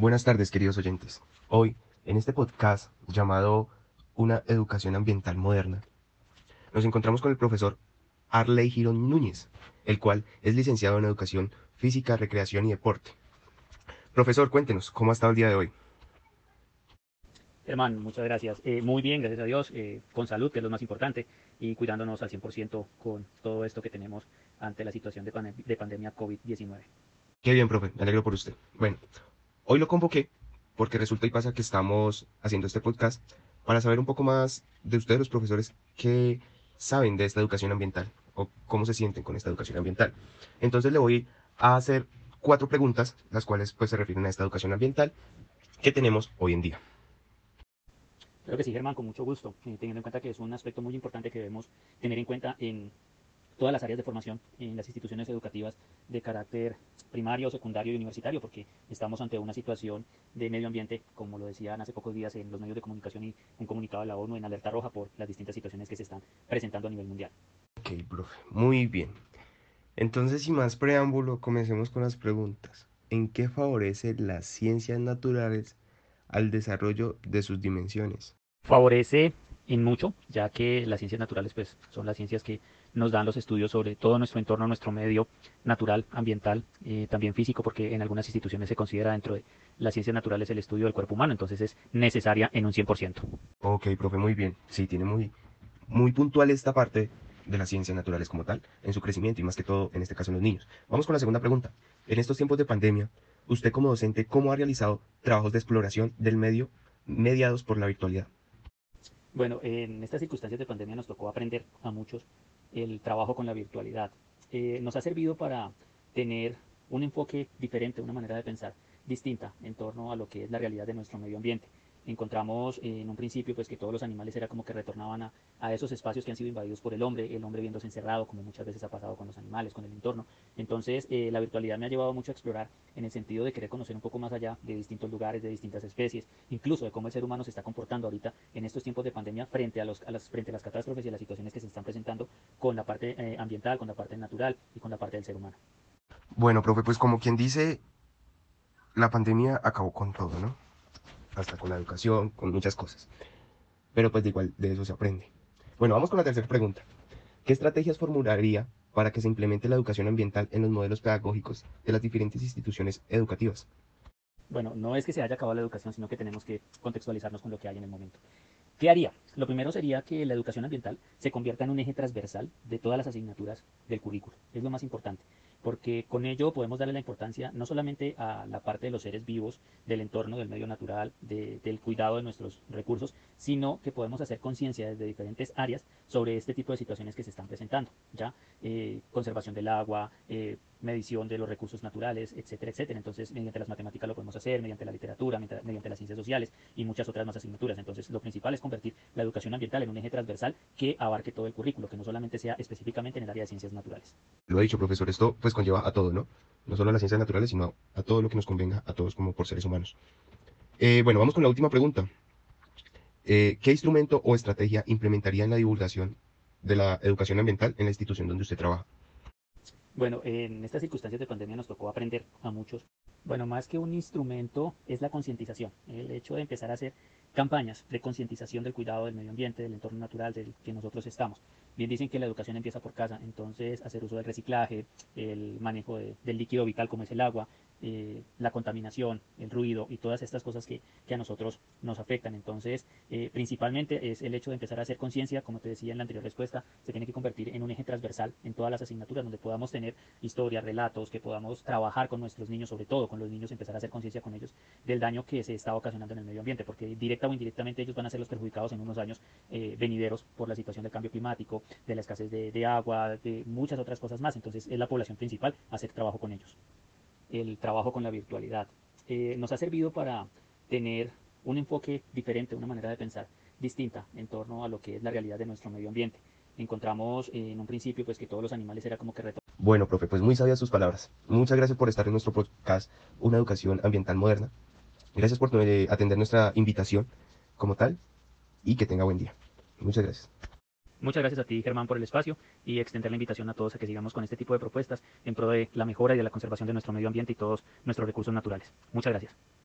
Buenas tardes, queridos oyentes. Hoy, en este podcast llamado Una educación ambiental moderna, nos encontramos con el profesor Arley Girón Núñez, el cual es licenciado en Educación Física, Recreación y Deporte. Profesor, cuéntenos, ¿cómo ha estado el día de hoy? Hermano, muchas gracias. Eh, muy bien, gracias a Dios, eh, con salud, que es lo más importante, y cuidándonos al 100% con todo esto que tenemos ante la situación de, de pandemia COVID-19. Qué bien, profe, me alegro por usted. Bueno, hoy lo convoqué porque resulta y pasa que estamos haciendo este podcast para saber un poco más de ustedes, los profesores, qué saben de esta educación ambiental o cómo se sienten con esta educación ambiental. Entonces le voy a hacer cuatro preguntas, las cuales pues se refieren a esta educación ambiental que tenemos hoy en día. Creo que sí, Germán, con mucho gusto, eh, teniendo en cuenta que es un aspecto muy importante que debemos tener en cuenta en todas las áreas de formación en las instituciones educativas de carácter primario, secundario y universitario, porque estamos ante una situación de medio ambiente, como lo decían hace pocos días en los medios de comunicación y un comunicado de la ONU en alerta roja por las distintas situaciones que se están presentando a nivel mundial. Ok, profe, muy bien. Entonces, sin más preámbulo, comencemos con las preguntas. ¿En qué favorece las ciencias naturales al desarrollo de sus dimensiones? favorece en mucho, ya que las ciencias naturales pues, son las ciencias que nos dan los estudios sobre todo nuestro entorno, nuestro medio natural, ambiental, eh, también físico, porque en algunas instituciones se considera dentro de las ciencias naturales el estudio del cuerpo humano, entonces es necesaria en un 100%. Ok, profe, muy bien. Sí, tiene muy, muy puntual esta parte de las ciencias naturales como tal, en su crecimiento y más que todo, en este caso, en los niños. Vamos con la segunda pregunta. En estos tiempos de pandemia, usted como docente, ¿cómo ha realizado trabajos de exploración del medio mediados por la virtualidad? Bueno, en estas circunstancias de pandemia nos tocó aprender a muchos el trabajo con la virtualidad. Eh, nos ha servido para tener un enfoque diferente, una manera de pensar distinta en torno a lo que es la realidad de nuestro medio ambiente. Encontramos en un principio pues que todos los animales era como que retornaban a, a esos espacios que han sido invadidos por el hombre, el hombre viéndose encerrado, como muchas veces ha pasado con los animales, con el entorno. Entonces, eh, la virtualidad me ha llevado mucho a explorar en el sentido de querer conocer un poco más allá de distintos lugares, de distintas especies, incluso de cómo el ser humano se está comportando ahorita en estos tiempos de pandemia frente a, los, a las, frente a las catástrofes y a las situaciones que se están presentando con la parte eh, ambiental, con la parte natural y con la parte del ser humano. Bueno, profe, pues como quien dice, la pandemia acabó con todo, ¿no? Hasta con la educación, con muchas cosas. Pero pues de igual, de eso se aprende. Bueno, vamos con la tercera pregunta. ¿Qué estrategias formularía para que se implemente la educación ambiental en los modelos pedagógicos de las diferentes instituciones educativas? Bueno, no es que se haya acabado la educación, sino que tenemos que contextualizarnos con lo que hay en el momento. ¿Qué haría? Lo primero sería que la educación ambiental se convierta en un eje transversal de todas las asignaturas del currículo. Es lo más importante, porque con ello podemos darle la importancia no solamente a la parte de los seres vivos, del entorno, del medio natural, de- del cuidado de nuestros recursos, sino que podemos hacer conciencia desde diferentes áreas sobre este tipo de situaciones que se están presentando, ¿ya? Eh, conservación del agua, eh, medición de los recursos naturales, etcétera, etcétera. Entonces, mediante las matemáticas lo podemos hacer, mediante la literatura, mediante, las ciencias sociales y muchas otras más asignaturas. Entonces, lo principal es convertir la educación ambiental en un eje transversal que abarque todo el currículo, que no solamente sea específicamente en el área de ciencias naturales. Lo ha dicho, profesor, esto pues conlleva a todo, ¿no? No solo a las ciencias naturales, sino a todo lo que nos convenga a todos como por seres humanos. Eh, bueno, vamos con la última pregunta. Eh, ¿qué instrumento o estrategia implementaría en la divulgación de la educación ambiental en la institución donde usted trabaja? Bueno, en estas circunstancias de pandemia nos tocó aprender a muchos. Bueno, más que un instrumento es la concientización, el hecho de empezar a hacer campañas de concientización del cuidado del medio ambiente, del entorno natural del que nosotros estamos. Bien dicen que la educación empieza por casa, entonces hacer uso del reciclaje, el manejo de- del líquido vital como es el agua, eh, la contaminación, el ruido y todas estas cosas que, que a nosotros nos afectan. Entonces, eh, principalmente es el hecho de empezar a hacer conciencia, como te decía en la anterior respuesta, se tiene que convertir en un eje transversal en todas las asignaturas donde podamos tener historias, relatos, que podamos trabajar con nuestros niños, sobre todo con los niños, empezar a hacer conciencia con ellos del daño que se está ocasionando en el medio ambiente, porque directa o indirectamente ellos van a ser los perjudicados en unos años eh, venideros por la situación del cambio climático, de la escasez de, agua, de muchas otras cosas más. Entonces, es la población principal hacer trabajo con ellos el trabajo con la virtualidad. Eh, nos ha servido para tener un enfoque diferente, una manera de pensar distinta en torno a lo que es la realidad de nuestro medio ambiente. Encontramos eh, en un principio pues que todos los animales era como que Bueno, profe, pues muy sabias sus palabras. Muchas gracias por estar en nuestro podcast, Una Educación Ambiental Moderna. Gracias por eh, atender nuestra invitación como tal y que tenga buen día. Muchas gracias. Muchas gracias a ti, Germán, por el espacio y extender la invitación a todos a que sigamos con este tipo de propuestas en pro de la mejora y de la conservación de nuestro medio ambiente y todos nuestros recursos naturales. Muchas gracias.